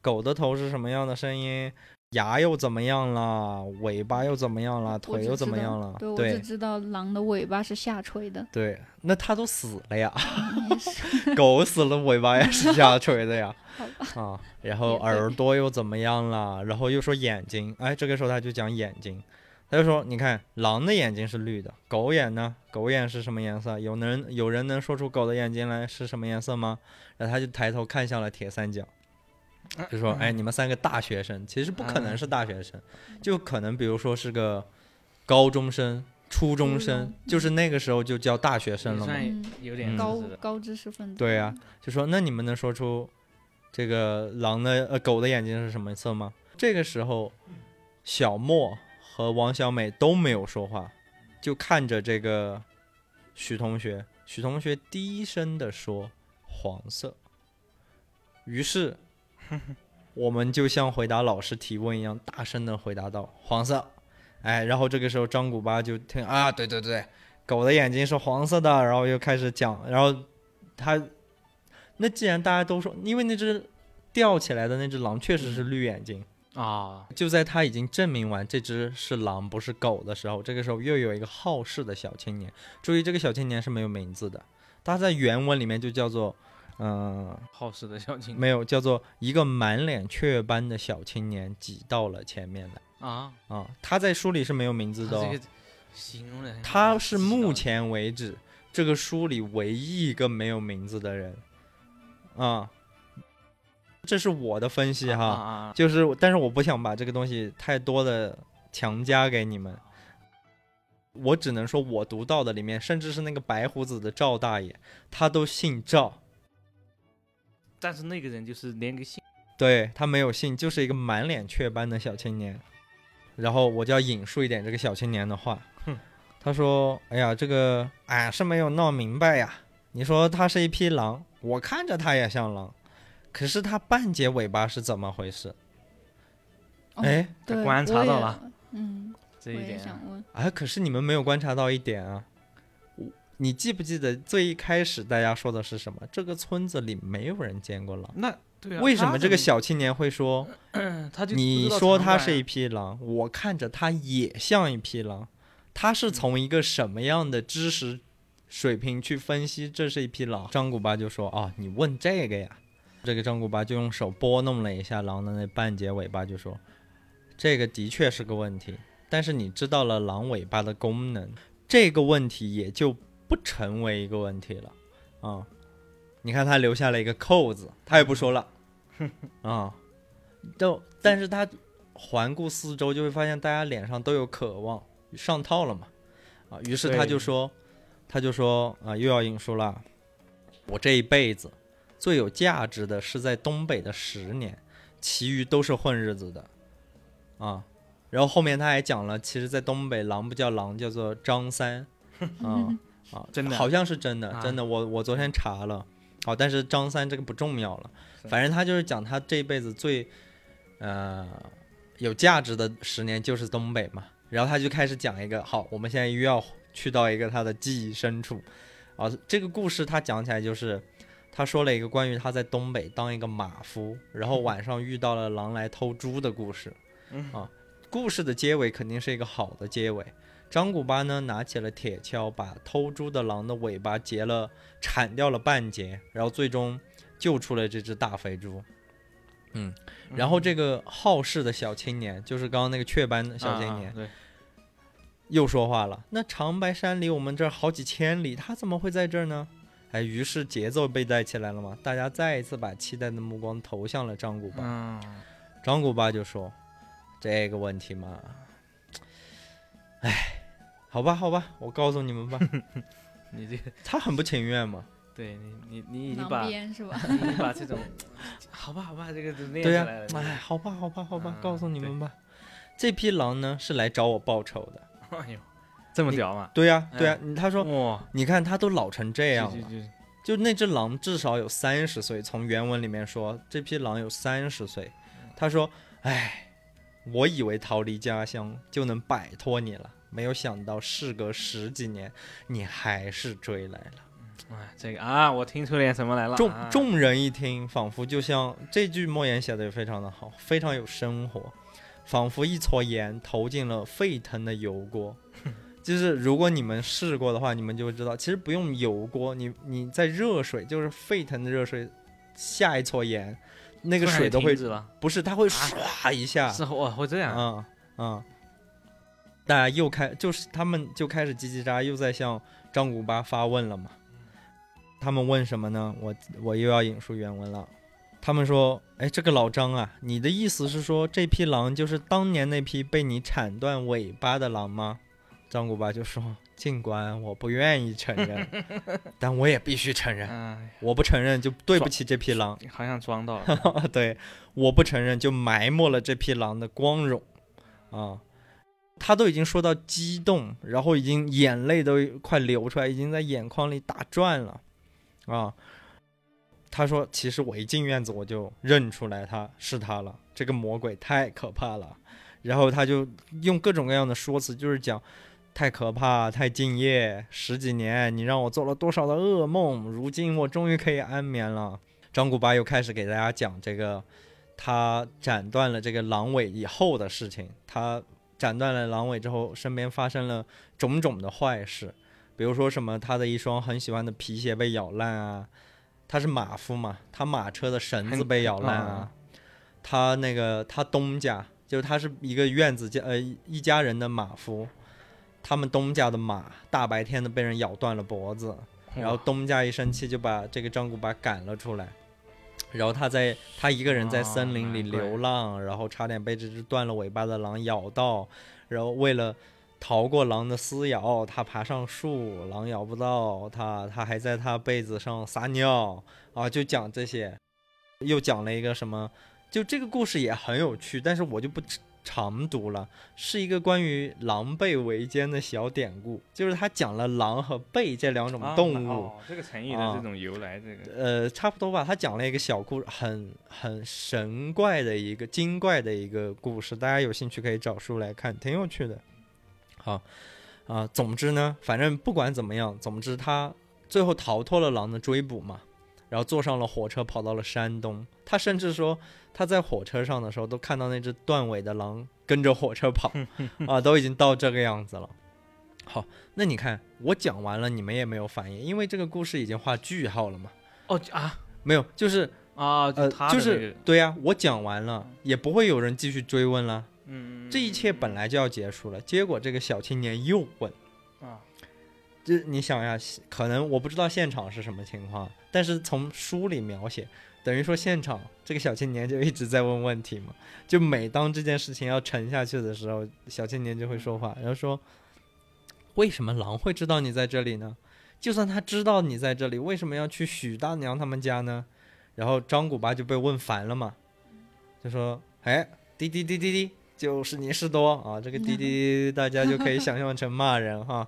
狗的头是什么样的声音，牙又怎么样了，尾巴又怎么样了，腿又怎么样了？对，我对只知道狼的尾巴是下垂的，对，那它都死了呀。*laughs* 狗死了，尾巴也是下垂的呀。*laughs* 好吧？啊，然后耳朵又怎么样了？然后又说眼睛，哎，这个时候他就讲眼睛，他就说，你看狼的眼睛是绿的，狗眼呢？狗眼是什么颜色？有人有人能说出狗的眼睛来是什么颜色吗？然后他就抬头看向了铁三角，就说，哎，你们三个大学生，其实不可能是大学生，就可能比如说是个高中生、初中生，就是那个时候就叫大学生了有点嗯高。高知识分子。对呀、就说那你们能说出这个狼的呃狗的眼睛是什么色吗？这个时候，小莫和王小美都没有说话，就看着这个许同学。许同学低声的说：“黄色。”于是，*laughs* 我们就像回答老师提问一样，大声的回答道：“黄色。”哎，然后这个时候张古巴就听啊，对对对，狗的眼睛是黄色的，然后又开始讲，然后他，那既然大家都说，因为那只吊起来的那只狼确实是绿眼睛，啊，就在他已经证明完这只是狼不是狗的时候，这个时候又有一个好事的小青年，注意这个小青年是没有名字的，他在原文里面就叫做，嗯、好事的小青没有叫做一个满脸雀斑的小青年挤到了前面来啊，啊，他在书里是没有名字的、哦。他这，个形容的，他是目前为止这个书里唯一一个没有名字的人，啊，这是我的分析哈，啊啊就是但是我不想把这个东西太多的强加给你们，我只能说我读到的里面，甚至是那个白胡子的赵大爷，他都姓赵，但是那个人就是连个姓。对他没有姓，就是一个满脸雀斑的小青年。然后我就要引述一点这个小青年的话。哼，他说：“哎呀，这个俺是没有闹明白呀。你说他是一匹狼，我看着他也像狼，可是它半截尾巴是怎么回事？哦哎他，观察到了，嗯，这一点啊，哎，可是你们没有观察到一点啊。我你记不记得最一开始大家说的是什么？这个村子里没有人见过狼。那对啊，为什么这个小小青年会说？他就你说他是一匹狼，我看着他也像一匹狼。他是从一个什么样的知识水平去分析这是一匹狼？张古巴就说：“啊，你问这个呀？”这个张古巴就用手拨弄了一下狼的那半截尾巴，就说：“这个的确是个问题，但是你知道了狼尾巴的功能，这个问题也就不成为一个问题了。”啊，你看他留下了一个扣子，他也不说了。*laughs* 啊，都，但是他环顾四周，就会发现大家脸上都有渴望，上套了嘛，啊，于是他就说，他就说啊，又要引述了，我这一辈子最有价值的是在东北的十年，其余都是混日子的，啊，然后后面他还讲了，其实，在东北狼不叫狼，叫做张三，*laughs* 啊啊，真的好像是真的，啊真的，我我昨天查了，好，但是张三这个不重要了。反正他就是讲他这一辈子最，呃，有价值的十年就是东北嘛。然后他就开始讲一个，好，我们现在又要去到一个他的记忆深处，啊，这个故事他讲起来就是，他说了一个关于他在东北当一个马夫，然后晚上遇到了狼来偷猪的故事，啊，故事的结尾肯定是一个好的结尾。张古巴呢，拿起了铁锹，把偷猪的狼的尾巴截了，铲掉了半截，然后最终救出了这只大肥猪。嗯，然后这个好事的小青年，就是刚刚那个雀斑的小青年，啊对，又说话了。那长白山离我们这儿好几千里，他怎么会在这儿呢？哎，于是节奏被带起来了嘛，大家再一次把期待的目光投向了张古巴。嗯，张古巴就说：“这个问题嘛，哎，好吧，好吧，我告诉你们吧。*laughs* 你这个”他很不情愿嘛。对你你你已经囊把鞭是吧？你把这种好吧好吧这个都练对呀、出来了。哎，好吧，好吧，好吧，嗯告诉你们吧，这批狼呢是来找我报仇的。哎呦，这么屌吗？对呀、对呀、哎他说，哇，你看他都老成这样了，就那只狼至少有三十岁，从原文里面说，这匹狼有三十岁。他说：“哎，我以为逃离家乡就能摆脱你了，没有想到事隔十几年，你还是追来了。哎，这个啊，我听出点什么来了。众啊众人一听，仿佛就像这句莫言写的也非常的好，非常有生活，仿佛一撮盐投进了沸腾的油锅。*laughs* 就是如果你们试过的话，你们就会知道，其实不用油锅，你你在热水，就是沸腾的热水下一撮盐，那个水都会不是，它会唰一下，是哇会这样。嗯嗯，大家又开，就是他们就开始叽叽喳，又在向张古巴发问了嘛。他们问什么呢？我我又要引述原文了。他们说：“哎，这个老张啊，你的意思是说这匹狼就是当年那匹被你铲断尾巴的狼吗？”张古巴就说：“尽管我不愿意承认，*laughs* 但我也必须承认，哎，我不承认就对不起这匹狼。”好像装到了。*laughs* 对，我不承认，就埋没了这匹狼的光荣啊！他都已经说到激动，然后已经眼泪都快流出来，已经在眼眶里打转了啊！他说：“其实我一进院子我就认出来他是他了，这个魔鬼太可怕了。”然后他就用各种各样的说辞，就是讲太可怕、太敬业，十几年你让我做了多少的噩梦，如今我终于可以安眠了。张古巴又开始给大家讲这个他斩断了这个狼尾以后的事情。他斩断了狼尾之后，身边发生了种种的坏事，比如说什么他的一双很喜欢的皮鞋被咬烂啊，他是马夫嘛，他马车的绳子被咬烂啊，他那个他东家就是他是一个院子家呃一家人的马夫，他们东家的马大白天的被人咬断了脖子，然后东家一生气就把这个张古巴赶了出来，然后他在他一个人在森林里流浪，然后差点被这只断了尾巴的狼咬到，然后为了逃过狼的撕咬，他爬上树，狼咬不到他，他还在他被子上撒尿。啊，就讲这些，又讲了一个什么，就这个故事也很有趣，但是我就不长读了，是一个关于狼狈为奸的小典故，就是他讲了狼和狈这两种啊动物。哦，这个成语的啊这种由来，这个呃，差不多吧。他讲了一个小故事，很很神怪的一个精怪的一个故事，大家有兴趣可以找书来看，挺有趣的。好啊，总之呢，反正不管怎么样，总之他最后逃脱了狼的追捕嘛，然后坐上了火车跑到了山东。他甚至说他在火车上的时候都看到那只断尾的狼跟着火车跑啊，都已经到这个样子了。好，那你看我讲完了，你们也没有反应，因为这个故事已经画句号了嘛。哦啊没有，就是啊，呃，就是对呀、我讲完了，也不会有人继续追问了。嗯，这一切本来就要结束了，结果这个小青年又问，啊，这你想一下，可能我不知道现场是什么情况，但是从书里描写，等于说现场这个小青年就一直在问问题嘛。就每当这件事情要沉下去的时候，小青年就会说话，然后说：“为什么狼会知道你在这里呢？就算他知道你在这里，为什么要去许大娘他们家呢？”然后张古巴就被问烦了嘛，就说：“哎，滴滴滴滴滴，就是你事多啊！这个滴滴 *laughs* 大家就可以想象成骂人哈，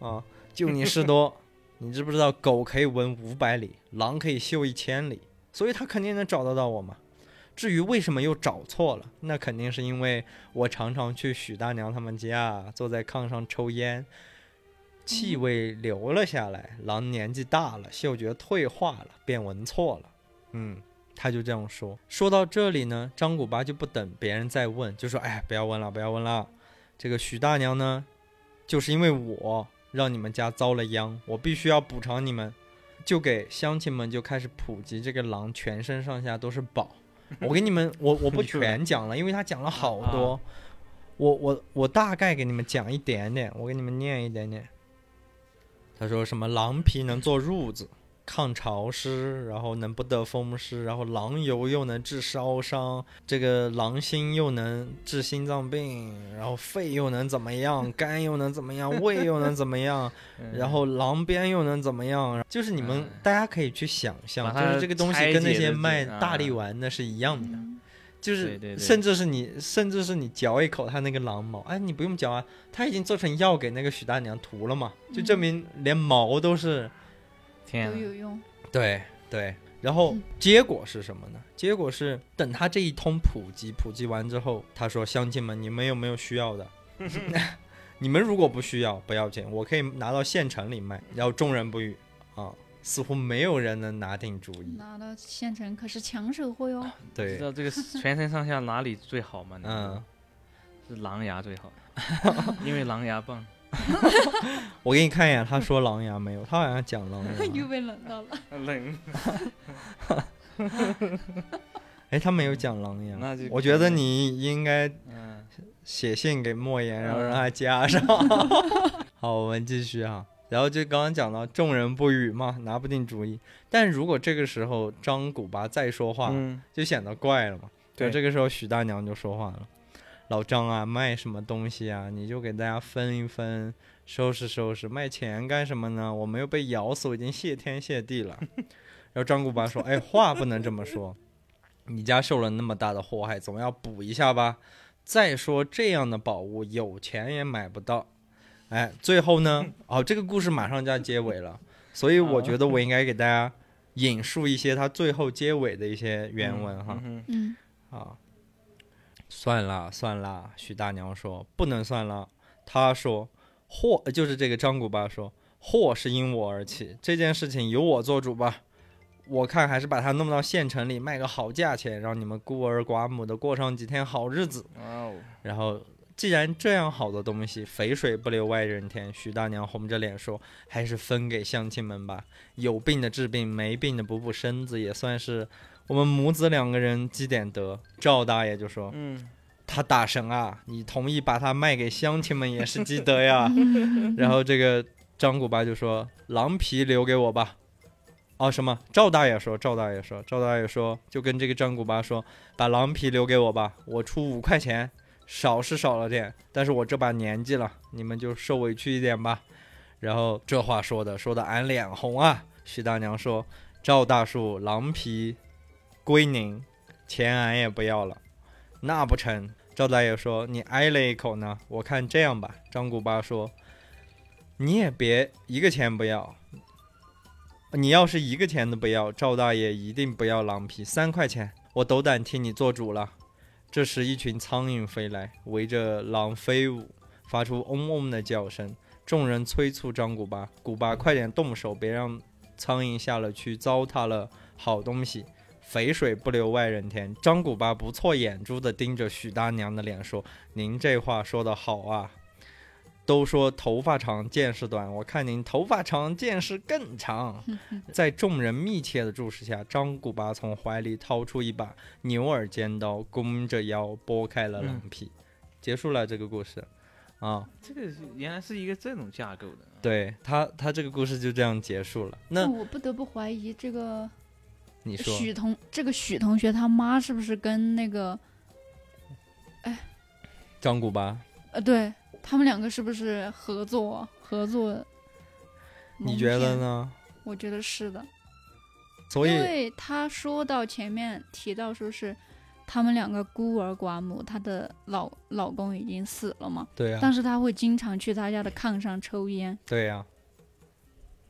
啊，就你事多。你知不知道狗可以闻五百里，狼可以嗅一千里，所以它肯定能找得到我嘛。至于为什么又找错了，那肯定是因为我常常去许大娘他们家，坐在炕上抽烟，气味留了下来。狼年纪大了，嗅觉退化了，便闻错了。嗯，他就这样说。说到这里呢，张古巴就不等别人再问，就说：“哎，不要问了，不要问了。这个许大娘呢，就是因为我让你们家遭了殃，我必须要补偿你们。”就给乡亲们就开始普及这个狼全身上下都是宝。*laughs* 我给你们，我我不全讲了，*laughs* 因为他讲了好多。我我我大概给你们讲一点点，我给你们念一点点。他说什么狼皮能做褥子，抗潮湿，然后能不得风湿，然后狼油又能治烧伤，这个狼心又能治心脏病，然后肺又能怎么样，*laughs* 肝又能怎么样，胃又能怎么样，*laughs* 嗯然后狼鞭又能怎么样？就是你们嗯大家可以去想象，就是这个东西跟那些卖啊大力丸的是一样的。嗯就是甚至是你，甚至是你嚼一口它那个狼毛，哎，你不用嚼啊，它已经做成药给那个许大娘涂了嘛，就证嗯明连毛都是天啊，都有用。对对。然后嗯结果是什么呢？结果是等他这一通普及，普及完之后，他说：“乡亲们，你们有没有需要的？*laughs* *laughs* 你们如果不需要，不要紧，我可以拿到县城里卖。”然后众人不语啊，似乎没有人能拿定主意。拿到县城可是抢手货哟。*laughs* 对知，道这个全身上下哪里最好吗？嗯，是狼牙最好，因为狼牙棒。*laughs* 我给你看一眼，他说狼牙没有，他好像讲狼牙。又被冷到了。冷，*laughs* 哎，他没有讲狼牙，那就我觉得你应该嗯，写信给莫言，然后嗯让他加上。*laughs* 好，我们继续啊。然后就刚刚讲到众人不语嘛，拿不定主意。但如果这个时候张古巴再说话，嗯，就显得怪了嘛。对这个时候许大娘就说话了：“老张啊，卖什么东西啊？你就给大家分一分，收拾收拾。卖钱干什么呢？我们又被咬死，我已经谢天谢地了。*laughs* ”然后张古巴说：“哎，话不能这么说，你家受了那么大的祸害，总要补一下吧。再说这样的宝物，有钱也买不到。哎，最后呢，*laughs* 哦，这个故事马上就要结尾了，所以我觉得我应该给大家引述一些他最后结尾的一些原文哈。嗯嗯，啊，算了算了，许大娘说不能算了。她说祸就是这个张古巴说祸是因我而起，这件事情由我做主吧。我看还是把它弄到县城里卖个好价钱，让你们孤儿寡母的过上几天好日子。哇哦，然后，既然这样好的东西，肥水不流外人田，许大娘红着脸说：“还是分给乡亲们吧。有病的治病，没病的补补身子，也算是我们母子两个人积点德。”赵大爷就说嗯，：“他大神啊，你同意把他卖给乡亲们也是积德呀。*laughs* ”然后这个张古巴就说：“狼皮留给我吧。”哦，什么？赵大爷说，赵大爷说，赵大爷说，就跟这个张古巴说，把狼皮留给我吧，我出五块钱，少是少了点，但是我这把年纪了，你们就受委屈一点吧。然后这话说的，说的俺脸红啊。徐大娘说，赵大叔，狼皮归您，钱俺也不要了。那不成。赵大爷说，你挨了一口呢。我看这样吧。张古巴说，你也别一个钱不要，你要是一个钱都不要，赵大爷一定不要狼皮，三块钱，我斗胆替你做主了。这时，一群苍蝇飞来，围着狼飞舞，发出嗡嗡的叫声。众人催促张古巴：“古巴，快点动手，别让苍蝇下了去糟蹋了好东西。”肥水不流外人田。张古巴不错眼珠的盯着许大娘的脸说：“您这话说的好啊。”都说头发长见识短，我看您头发长见识更长。在众人密切的注视下，张古巴从怀里掏出一把牛耳尖刀，弓着腰拨开了狼皮，结束了这个故事。啊，这个是原来是一个这种架构的。对他，他这个故事就这样结束了。那那我不得不怀疑这个你说，许同这个许同学他妈是不是跟那个哎张古巴，呃，对他们两个是不是合作合作？你觉得？呢？我觉得是的，所以因为他说到前面提到说是他们两个孤儿寡母，她的老老公已经死了嘛，对呀、但是他会经常去他家的炕上抽烟。对呀、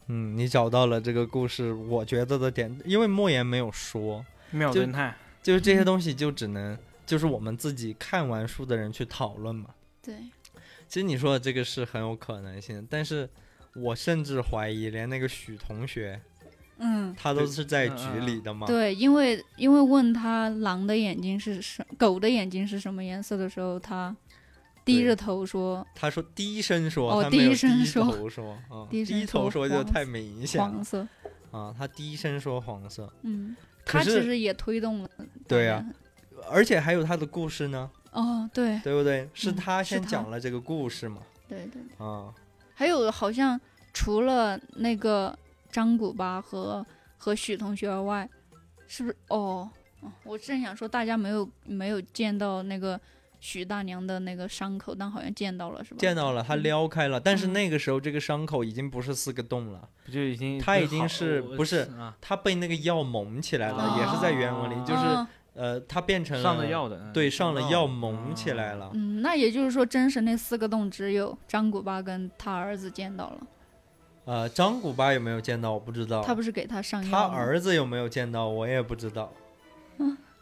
嗯，你找到了这个故事，我觉得的点，因为莫言没有说，没有侦探，就是这些东西就只能就是我们自己看完书的人去讨论嘛。对，其实你说的这个是很有可能性，但是我甚至怀疑连那个许同学嗯，他都是在嗯局嗯里的嘛。对，因为因为问他狼的眼睛是什，狗的眼睛是什么颜色的时候，他低着头说他说低声说，哦低声说 *laughs* 低头说，啊，低低头说就太明显了黄色。啊，他低声说黄色，嗯，他其实也推动了。对呀而且还有他的故事呢，哦，对对不对？是嗯他先讲了这个故事嘛，对对，啊，还有好像除了那个张古巴和和许同学外，是不是？哦，哦我正想说大家没有没有见到那个许大娘的那个伤口，但好像见到了，是吧？见到了，他嗯撩开了，但是嗯那个时候这个伤口已经不是四个洞了，不就已经他已经是不是啊？他被那个药蒙起来了，哦也是在原文里，就是哦呃，他变成了上了药的，嗯对，上了哦药蒙起来了。嗯，那也就是说，真实那四个洞只有张古巴跟他儿子见到了，呃，张古巴有没有见到？我不知道。他不是给他上他药他？儿子有没有见到？我也不知道。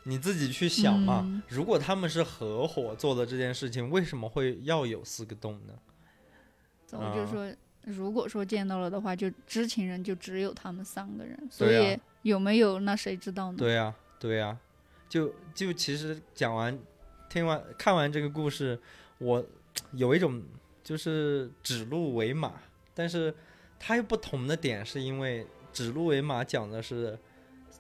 你自己去想嘛。嗯如果他们是合伙做的这件事情，为什么会要有四个洞呢？我就说，如果说见到了的话，就知情人就只有他们三个人，所以有没有那谁知道呢？对呀、对呀、就就其实讲完、听完、看完这个故事，我有一种就是指鹿为马，但是它又不同的点是因为指鹿为马讲的是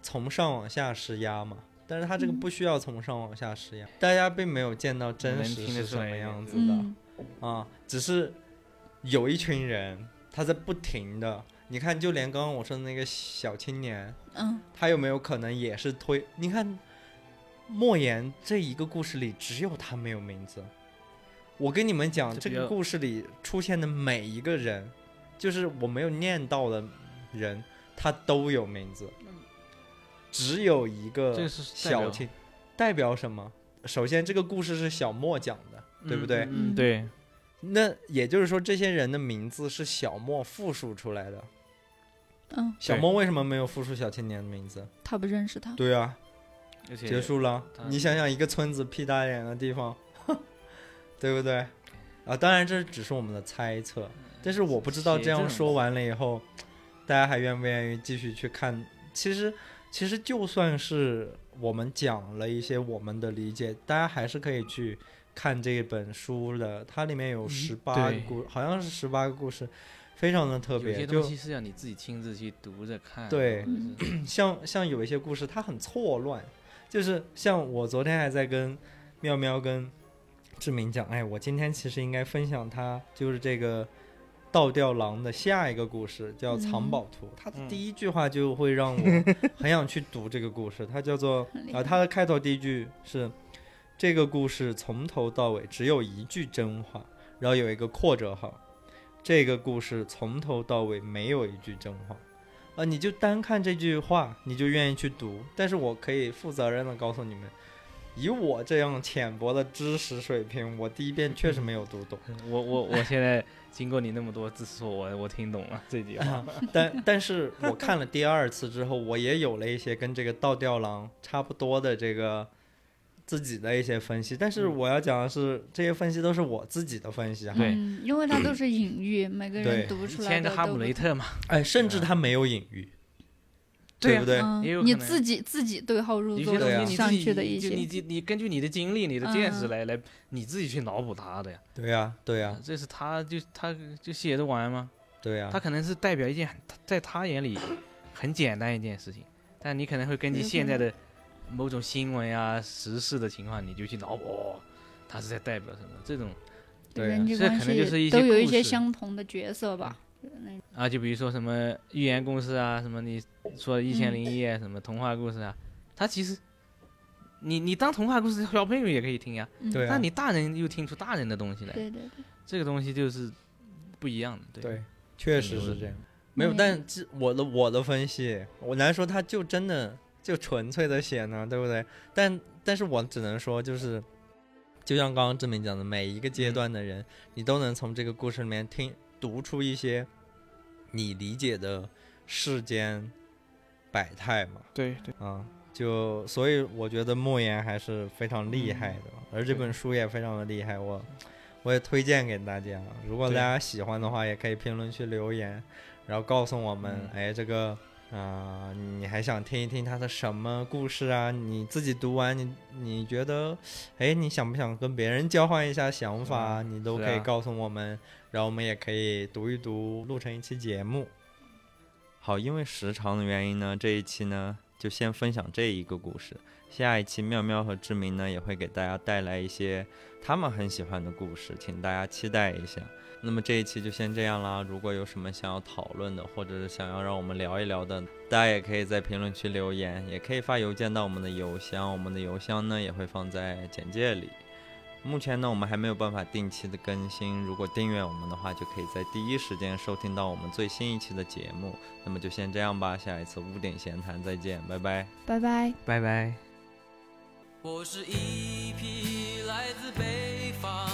从上往下施压嘛。但是他这个嗯不需要从上往下施压，大家并没有见到真实是什么样子的。嗯，啊，只是有一群人他在不停的，你看，就连刚刚我说的那个小青年，嗯，他有没有可能也是推？你看，莫言这一个故事里只有他没有名字。我跟你们讲，这个故事里出现的每一个人，就是我没有念到的人，他都有名字，只有一个小青，代表什么？首先，这个故事是小莫讲的，对不对？嗯对，那也就是说，这些人的名字是小莫复述出来的。嗯，小莫为什么没有复述小青年的名字？他不认识他。对啊，结束了。你想想，一个村子屁大点的地方，*laughs* 对不对？啊，当然这只是我们的猜测，但是我不知道这样说完了以后，大家还愿不愿意继续去看？其实，其实就算是我们讲了一些我们的理解，大家还是可以去看这本书的。它里面有嗯十八个对故，好像是十八个故事，非常的特别。有些东西是要你自己亲自去读着看。对 *clears throat* 像像有一些故事，它很错乱，就是像我昨天还在跟妙妙跟志明讲，哎，我今天其实应该分享他就是这个倒吊狼的下一个故事，叫《藏宝图》。它的嗯第一句话就会让我 *laughs* 很想去读这个故事，它叫做啊、它的开头第一句是这个故事从头到尾只有一句真话，然后有一个括折号，这个故事从头到尾没有一句真话。啊，你就单看这句话，你就愿意去读。但是我可以负责任的告诉你们，以我这样浅薄的知识水平，我第一遍确实没有读懂。我我我现在经过你那么多字说，我我听懂了这句话。但但是我看了第二次之后，我也有了一些跟这个倒吊狼差不多的这个自己的一些分析。但是嗯我要讲的是，这些分析都是我自己的分析哈。对嗯，因为它都是隐喻，每个人读出来签个哈姆雷特嘛，哎，甚至他没有隐喻，对不对？嗯你自己自己对号入座有些东对啊上去的一些你些，你你根据你的经历、你的见识嗯来来，你自己去脑补他的呀。对呀、对呀、这是他就他就写着玩吗？对呀、他可能是代表一件在他眼里很简单一件事情，但你可能会根据现在的某种新闻呀、时事的情况，你就去脑补，哦，他是在代表什么？这种对这可能就是一些都有一些相同的角色吧。啊，就比如说什么寓言故事啊，什么你说一千嗯零一夜，什么童话故事啊，它其实你你当童话故事，小朋友也可以听呀，嗯。对啊。那你大人又听出大人的东西来，对对对，这个东西就是不一样的，对。对，确实是这样。没有，嗯。但这我的我的分析，我难说他就真的就纯粹的写呢，对不对？但但是我只能说，就是就像刚刚志明讲的，每一个阶段的人，你都能从这个故事里面听读出一些你理解的世间百态嘛。对对，啊，就所以我觉得莫言还是非常厉害的，而这本书也非常的厉害，我我也推荐给大家。如果大家喜欢的话，也可以评论区留言，然后告诉我们，嗯哎，这个啊、你还想听一听他的什么故事啊？你自己读完，你你觉得，哎，你想不想跟别人交换一下想法啊？你都可以告诉我们，然后我们也可以读一读，录成一期节目。好，因为时长的原因呢，这一期呢就先分享这一个故事。下一期妙妙和志明呢也会给大家带来一些他们很喜欢的故事，请大家期待一下。那么这一期就先这样啦。如果有什么想要讨论的，或者是想要让我们聊一聊的，大家也可以在评论区留言，也可以发邮件到我们的邮箱，我们的邮箱呢也会放在简介里。目前呢，我们还没有办法定期的更新，如果订阅我们的话，就可以在第一时间收听到我们最新一期的节目。那么就先这样吧，下一次五点闲谈再见，拜拜。拜拜。拜拜。我是一匹来自北方